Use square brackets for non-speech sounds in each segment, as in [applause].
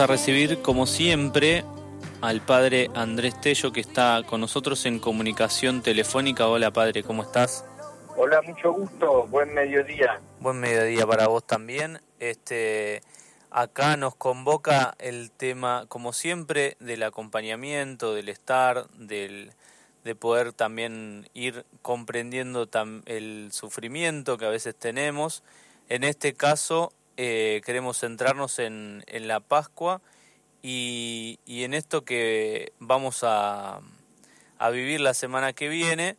a recibir, como siempre, al padre Andrés Tello, que está con nosotros en comunicación telefónica. Hola, padre, ¿cómo estás? Hola, mucho gusto, buen mediodía. Buen mediodía para vos también. Este, acá nos convoca el tema, como siempre, del acompañamiento, del estar, del, de poder también ir comprendiendo tam- el sufrimiento que a veces tenemos. En este caso, eh, queremos centrarnos en, la Pascua y, en esto que vamos a, vivir la semana que viene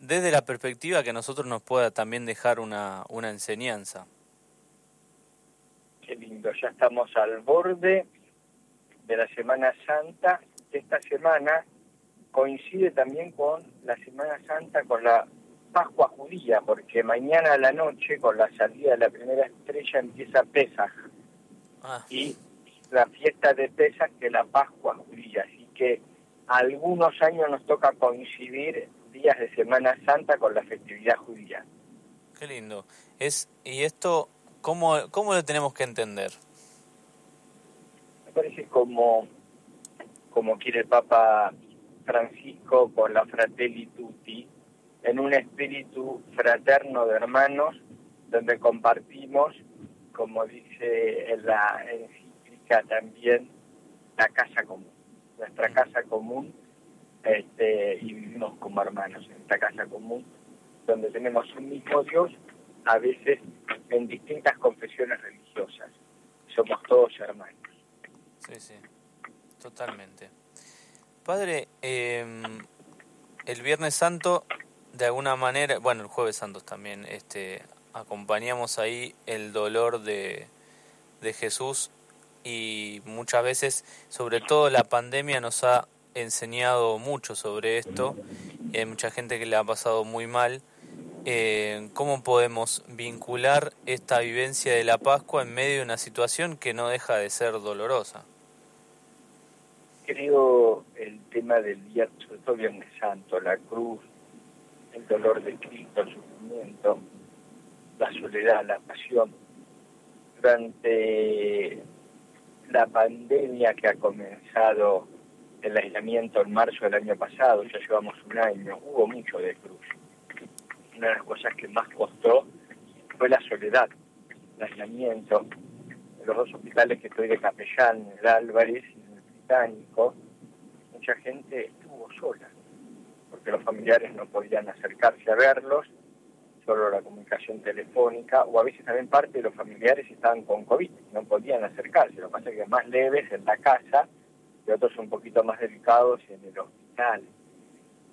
desde la perspectiva que nosotros nos pueda también dejar una, una enseñanza. Qué lindo, ya estamos al borde de la Semana Santa. Esta semana coincide también con la Semana Santa, con la Pascua judía, porque mañana a la noche, con la salida de la primera estrella, empieza Pesaj. Ah, y la fiesta de Pesaj que la Pascua judía. Así que algunos años nos toca coincidir días de Semana Santa con la festividad judía. qué lindo. Es, y esto, ¿cómo, ¿cómo lo tenemos que entender? Me parece como, como quiere el Papa Francisco con la Fratelli Tutti, en un espíritu fraterno de hermanos, donde compartimos, como dice la encíclica también, la casa común, nuestra casa común, este, y vivimos como hermanos en esta casa común, donde tenemos un mismo Dios, a veces en distintas confesiones religiosas. Somos todos hermanos. Sí, sí, totalmente. Padre, eh, el Viernes Santo, de alguna manera, bueno, el Jueves Santo también, este, acompañamos ahí el dolor de, de Jesús y muchas veces, sobre todo la pandemia, nos ha enseñado mucho sobre esto. Y hay mucha gente que le ha pasado muy mal. Eh, ¿Cómo podemos vincular esta vivencia de la Pascua en medio de una situación que no deja de ser dolorosa? Creo el tema del día, sobre todo Viernes Santo, la cruz, el dolor de Cristo, el sufrimiento, la soledad, la pasión. Durante la pandemia que ha comenzado el aislamiento en marzo del año pasado, ya llevamos un año, hubo mucho de cruz. Una de las cosas que más costó fue la soledad, el aislamiento. En los dos hospitales que estoy de capellán, en el Álvarez y el Británico, mucha gente estuvo sola, familiares no podían acercarse a verlos, solo la comunicación telefónica, o a veces también parte de los familiares estaban con COVID, no podían acercarse, lo que pasa es que más leves en la casa, y otros un poquito más delicados en el hospital.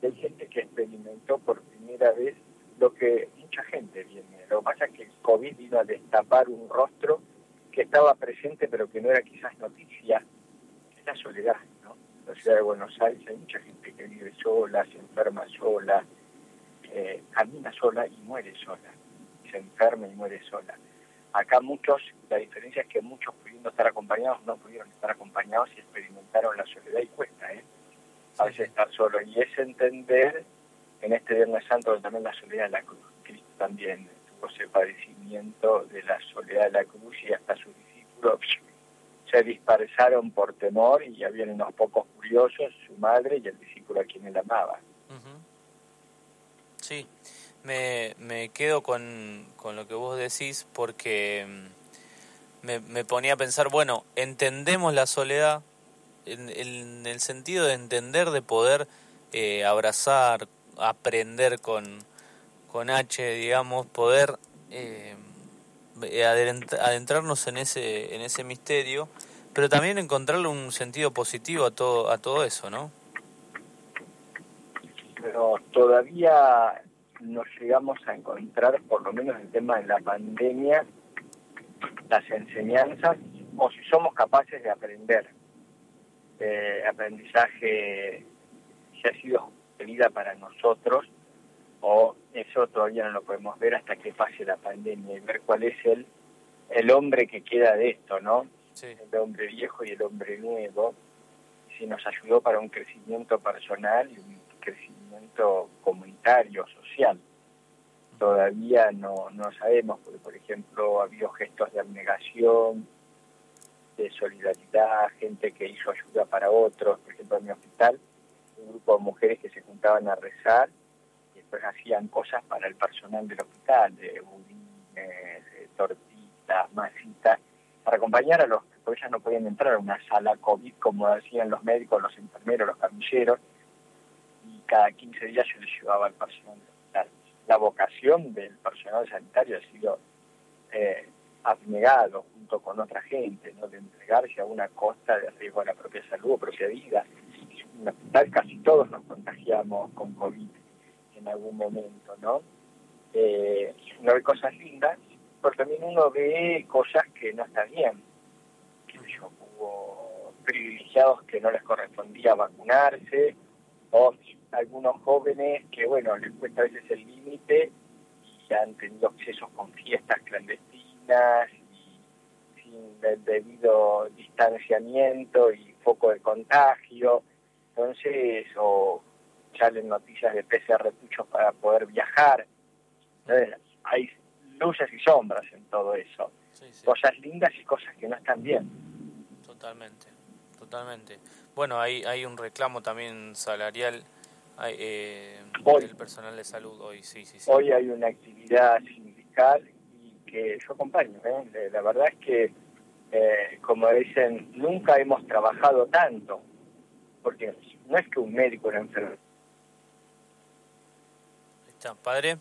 Y hay gente que experimentó por primera vez lo que mucha gente viene. Lo que pasa es que el COVID vino a destapar un rostro que estaba presente pero que no era quizás noticia, es la soledad, la ciudad de Buenos Aires hay mucha gente que vive sola, se enferma sola, eh, camina sola y muere sola, se enferma y muere sola. Acá muchos, la diferencia es que muchos pudiendo estar acompañados no pudieron estar acompañados y experimentaron la soledad y cuesta, ¿eh? A veces estar solo. Y es entender en este Viernes Santo también la soledad de la cruz. Cristo también tuvo ese padecimiento de la soledad de la cruz y hasta sus discípulos se dispersaron por temor y habían unos pocos curiosos, su madre y el discípulo a quien él amaba. Sí, me, me quedo con, con lo que vos decís porque mm, me, me ponía a pensar, bueno, entendemos la soledad en, el sentido de entender, de poder eh, abrazar, aprender con, con H, digamos, poder eh, adentrarnos en ese, en ese misterio, pero también encontrarle un sentido positivo a todo, a todo eso, ¿no? pero todavía no llegamos a encontrar, por lo menos el tema de la pandemia, las enseñanzas, o si somos capaces de aprender. Eh, aprendizaje que ha sido vida para nosotros, o eso todavía no lo podemos ver hasta que pase la pandemia y ver cuál es el, el hombre que queda de esto, ¿no? Sí. El hombre viejo y el hombre nuevo, si nos ayudó para un crecimiento personal y un crecimiento comunitario, social. Todavía no, no sabemos, porque por ejemplo ha habido gestos de abnegación, de solidaridad, gente que hizo ayuda para otros, por ejemplo en mi hospital, un grupo de mujeres que se juntaban a rezar hacían cosas para el personal del hospital, de budines, tortitas, masitas, para acompañar a los porque ellas no podían entrar a una sala COVID como decían los médicos, los enfermeros, los camilleros, y cada 15 días yo les llevaba al personal hospital. La vocación del personal sanitario ha sido eh, abnegado junto con otra gente, de entregarse a una costa de riesgo a la propia salud o propia vida. En el hospital casi todos nos contagiamos con COVID en algún momento, ¿no? Eh, uno ve cosas lindas, pero también uno ve cosas que no están bien hubo privilegiados que no les correspondía vacunarse, o algunos jóvenes que, bueno, les cuesta a veces el límite y han tenido accesos con fiestas clandestinas y sin debido distanciamiento y foco de contagio. Entonces, o salen noticias de PCR puchos para poder viajar. Entonces, hay luces y sombras en todo eso. Cosas lindas y cosas que no están bien. Totalmente, totalmente. Bueno, hay, hay un reclamo también salarial eh, del personal de salud hoy, sí, sí, sí. Hoy hay una actividad sindical y que yo acompaño. ¿eh? La verdad es que, eh, como dicen, nunca hemos trabajado tanto, porque no es que un médico era enfermo. Está, padre.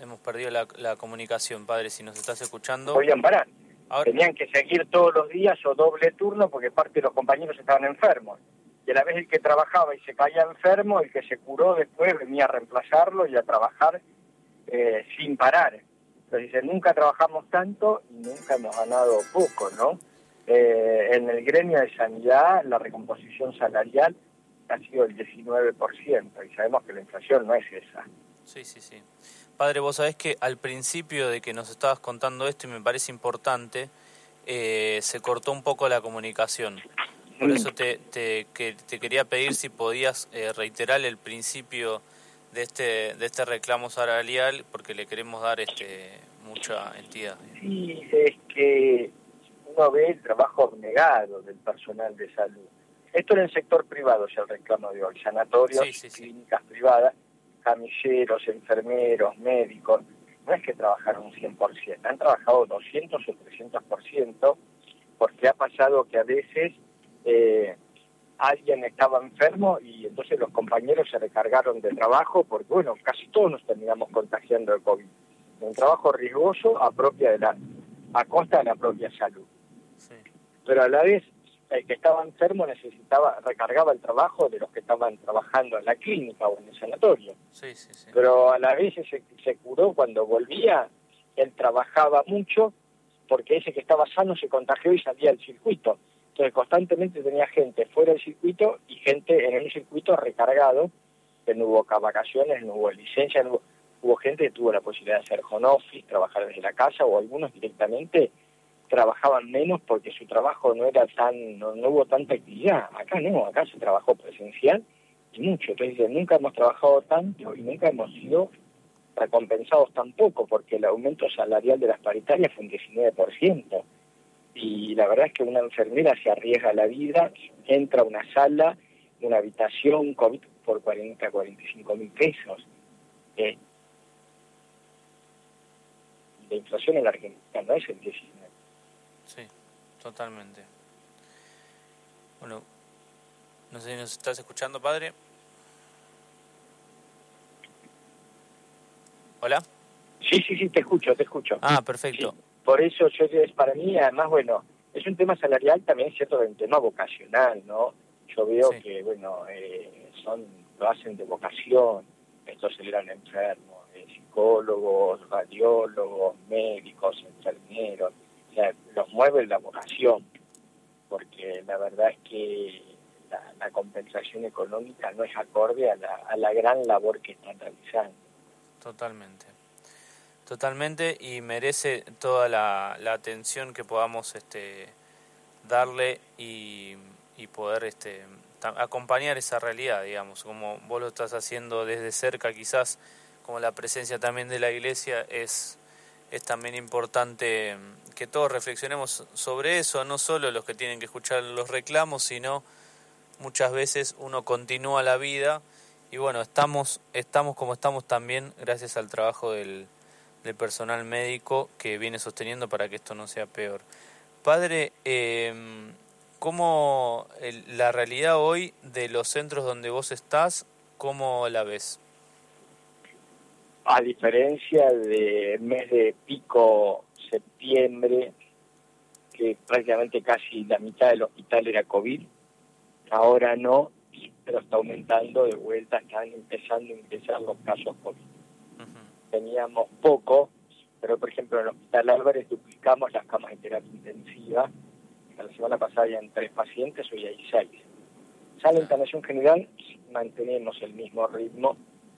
Hemos perdido la, la, comunicación, padre, si nos estás escuchando. Podían parar. Tenían que seguir todos los días o doble turno porque parte de los compañeros estaban enfermos. Y a la vez el que trabajaba y se caía enfermo, el que se curó después venía a reemplazarlo y a trabajar eh, sin parar. Entonces dice, nunca trabajamos tanto y nunca hemos ganado poco, ¿no? Eh, en el gremio de sanidad la recomposición salarial ha sido el 19% y sabemos que la inflación no es esa. Sí, sí, sí. Padre, vos sabés que al principio de que nos estabas contando esto, y me parece importante, eh, se cortó un poco la comunicación. Por eso te, te, te quería pedir si podías eh, reiterar el principio de este, de este reclamo salarial, porque le queremos dar este mucha entidad. Sí, es que uno ve el trabajo abnegado del personal de salud. Esto en el sector privado es el reclamo de hoy, sanatorios, clínicas privadas, camilleros, enfermeros, médicos, no es que trabajaron un 100%, han trabajado 200 o 300% porque ha pasado que a veces eh, alguien estaba enfermo y entonces los compañeros se recargaron de trabajo porque, bueno, casi todos nos terminamos contagiando de COVID. Un trabajo riesgoso a, propia de la, a costa de la propia salud. Pero a la vez el que estaba enfermo necesitaba, recargaba el trabajo de los que estaban trabajando en la clínica o en el sanatorio. Pero a la vez se, se curó cuando volvía, él trabajaba mucho porque ese que estaba sano se contagió y salía del circuito. Entonces constantemente tenía gente fuera del circuito y gente en el circuito recargado, que no hubo vacaciones, no hubo licencia, no hubo, hubo gente que tuvo la posibilidad de hacer home office, trabajar desde la casa o algunos directamente trabajaban menos porque su trabajo no era tan, no, hubo tanta actividad. Acá no, acá se trabajó presencial y mucho. Entonces nunca hemos trabajado tanto y nunca hemos sido recompensados tampoco porque el aumento salarial de las paritarias fue un 19%. Y la verdad es que una enfermera se arriesga la vida, entra a una sala, una habitación COVID por 40, 45 mil pesos. Eh, la inflación en la Argentina no es el 19 Sí, totalmente. Bueno, no sé si nos estás escuchando, padre. ¿Hola? Sí, sí, sí, te escucho, te escucho. Ah, perfecto. por eso yo es para mí, además, bueno, es un tema salarial también, cierto, un tema vocacional, ¿no? Yo veo que, bueno, eh, son lo hacen de vocación, estos eran enfermos, eh, psicólogos, radiólogos, médicos, enfermeros, los mueve la vocación, porque la verdad es que la, compensación económica no es acorde a la, a la gran labor que están realizando. Totalmente. Totalmente y merece toda la, la atención que podamos este, darle y, y poder este, acompañar esa realidad, digamos, como vos lo estás haciendo desde cerca, quizás como la presencia también de la iglesia es, es también importante mm, que todos reflexionemos sobre eso, no solo los que tienen que escuchar los reclamos, sino muchas veces uno continúa la vida y bueno, estamos, estamos como estamos también gracias al trabajo del, del personal médico que viene sosteniendo para que esto no sea peor. Padre, eh, ¿cómo la realidad hoy de los centros donde vos estás, cómo la ves? A diferencia del mes de pico septiembre, que prácticamente casi la mitad del hospital era COVID, ahora no, pero está aumentando de vuelta, están empezando a ingresar los casos COVID. Teníamos poco, pero por ejemplo en el Hospital Álvarez duplicamos las camas de terapia intensiva. La semana pasada habían tres pacientes, hoy hay seis. Sala de internación general, mantenemos el mismo ritmo,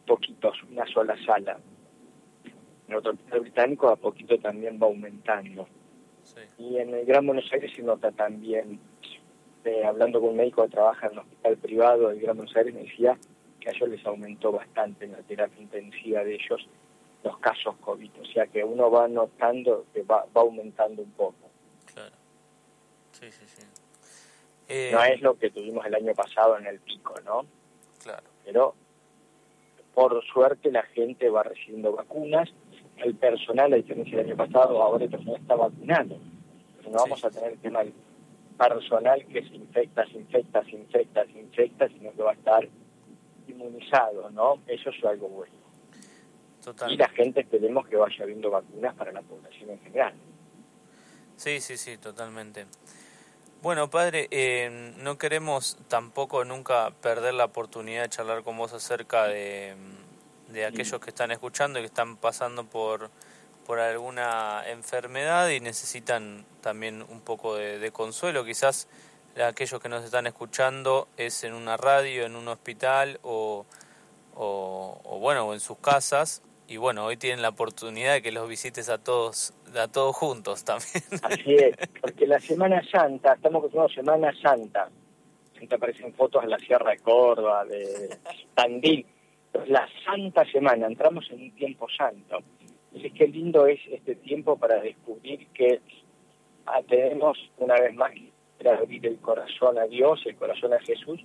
poquitos, una sola sala. En otro hospital británico a poquito también va aumentando. Y en el Gran Buenos Aires se nota también, eh, hablando con un médico que trabaja en un hospital privado del Gran Buenos Aires, me decía que a ellos les aumentó bastante en la terapia intensiva de ellos los casos COVID. O sea que uno va notando que va, va aumentando un poco. Claro. Sí, sí, sí. No es lo que tuvimos el año pasado en el pico, ¿no? Claro. Pero por suerte la gente va recibiendo vacunas. El personal, a diferencia del año pasado, ahora el personal está vacunando. Pero no vamos a tener el tema personal que se infecta, se infecta, se infecta, se infecta, sino que va a estar inmunizado, ¿no? Eso es algo bueno. Y la gente esperemos que vaya habiendo vacunas para la población en general. Sí, sí, sí, totalmente. Bueno, padre, eh, no queremos tampoco nunca perder la oportunidad de charlar con vos acerca de, de aquellos que están escuchando y que están pasando por, por alguna enfermedad y necesitan también un poco de, consuelo. Quizás aquellos que nos están escuchando es en una radio, en un hospital o, o, bueno, o en sus casas y bueno, hoy tienen la oportunidad de que los visites a todos, a todos juntos también. [laughs] Así es, porque la Semana Santa, estamos con Semana Santa, te aparecen fotos de la Sierra de Córdoba, de Tandil, la Santa Semana, entramos en un tiempo santo. Entonces, qué lindo es este tiempo para descubrir que ah, tenemos una vez más que abrir el corazón a Dios, el corazón a Jesús,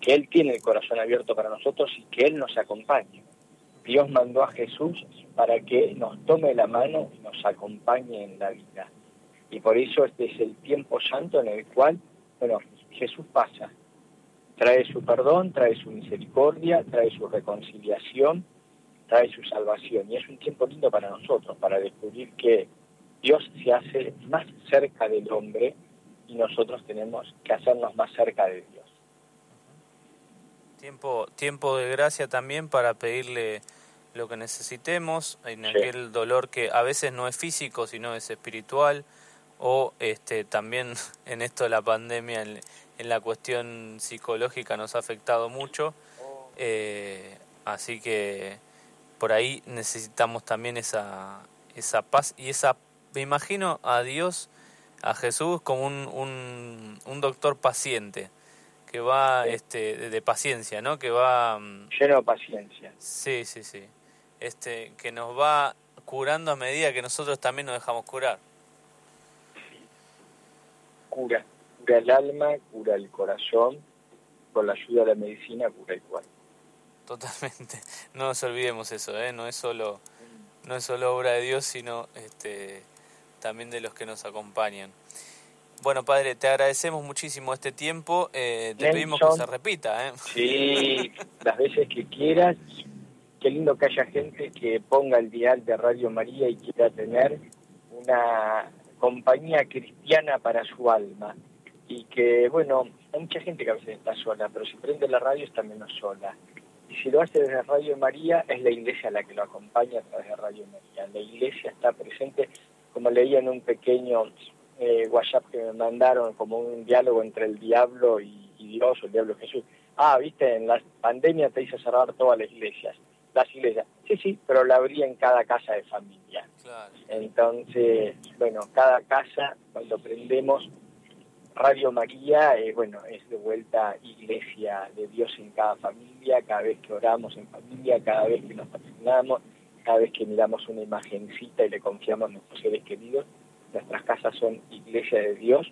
que Él tiene el corazón abierto para nosotros y que Él nos acompaña. Dios mandó a Jesús para que nos tome la mano y nos acompañe en la vida. Y por eso este es el tiempo santo en el cual, bueno, Jesús pasa, trae su perdón, trae su misericordia, trae su reconciliación, trae su salvación. Y es un tiempo lindo para nosotros, para descubrir que Dios se hace más cerca del hombre y nosotros tenemos que hacernos más cerca de Dios. Tiempo, tiempo de gracia también para pedirle lo que necesitemos en aquel dolor que a veces no es físico sino es espiritual o este también [laughs] en esto de la pandemia en, la cuestión psicológica nos ha afectado mucho eh, así que por ahí necesitamos también esa esa paz y esa me imagino a Dios a Jesús como un, un, un doctor paciente que va este de, paciencia, ¿no? Que va mm, lleno de paciencia. Sí, sí, sí. Este que nos va curando a medida que nosotros también nos dejamos curar. Cura, cura el alma, cura el corazón, con la ayuda de la medicina cura el cuerpo. Totalmente. [laughs] No nos olvidemos eso, ¿eh? No es solo no es solo obra de Dios, sino este también de los que nos acompañan. Bueno, padre, te agradecemos muchísimo este tiempo. Eh, te pedimos que se repita. ¿eh? Sí, las veces que quieras. Qué lindo que haya gente que ponga el dial de Radio María y quiera tener una compañía cristiana para su alma. Y que, bueno, hay mucha gente que a veces está sola, pero si prende la radio está menos sola. Y si lo hace desde Radio María, es la iglesia la que lo acompaña a través de Radio María. La iglesia está presente, como leía en un pequeño eh, WhatsApp que me mandaron como un diálogo entre el diablo y, Dios o el diablo y Jesús. Ah, viste, en la pandemia te hizo cerrar todas las iglesias. Las iglesias, sí, sí, pero la abría en cada casa de familia. Entonces, bueno, cada casa, cuando prendemos Radio María, eh, bueno, es de vuelta iglesia de Dios en cada familia, cada vez que oramos en familia, cada vez que nos patrocinamos, cada vez que miramos una imagencita y le confiamos a nuestros seres queridos, nuestras casas son iglesia de Dios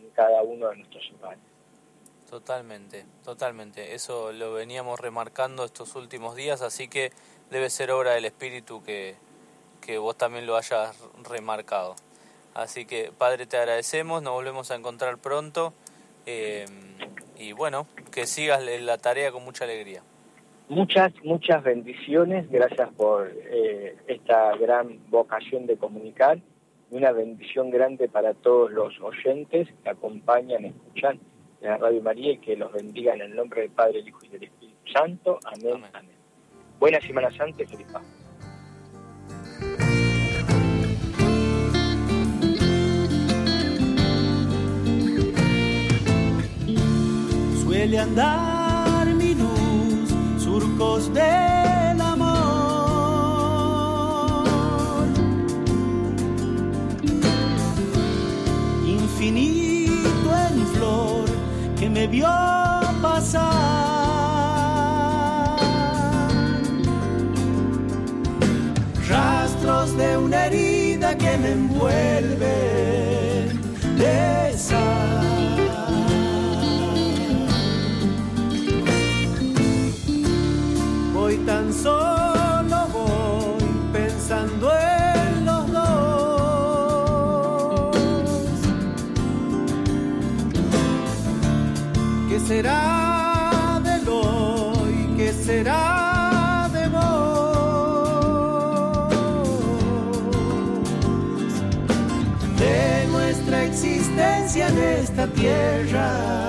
en cada uno de nuestros hogares. Totalmente, totalmente. Eso lo veníamos remarcando estos últimos días, así que debe ser obra del Espíritu que, que vos también lo hayas remarcado. Así que, Padre, te agradecemos, nos volvemos a encontrar pronto eh, y bueno, que sigas la tarea con mucha alegría. Muchas, muchas bendiciones, gracias por eh, esta gran vocación de comunicar una bendición grande para todos los oyentes que acompañan, escuchan la Radio María y que los bendiga en el nombre del Padre, el Hijo y del Espíritu Santo. Amén. Amén. Buena Semana Santa y feliz Suele andar mi luz, surcos del me vio pasar. Rastros de una herida que me envuelve de Voy tan solo, será del hoy? ¿Qué será de vos? De nuestra existencia en esta tierra.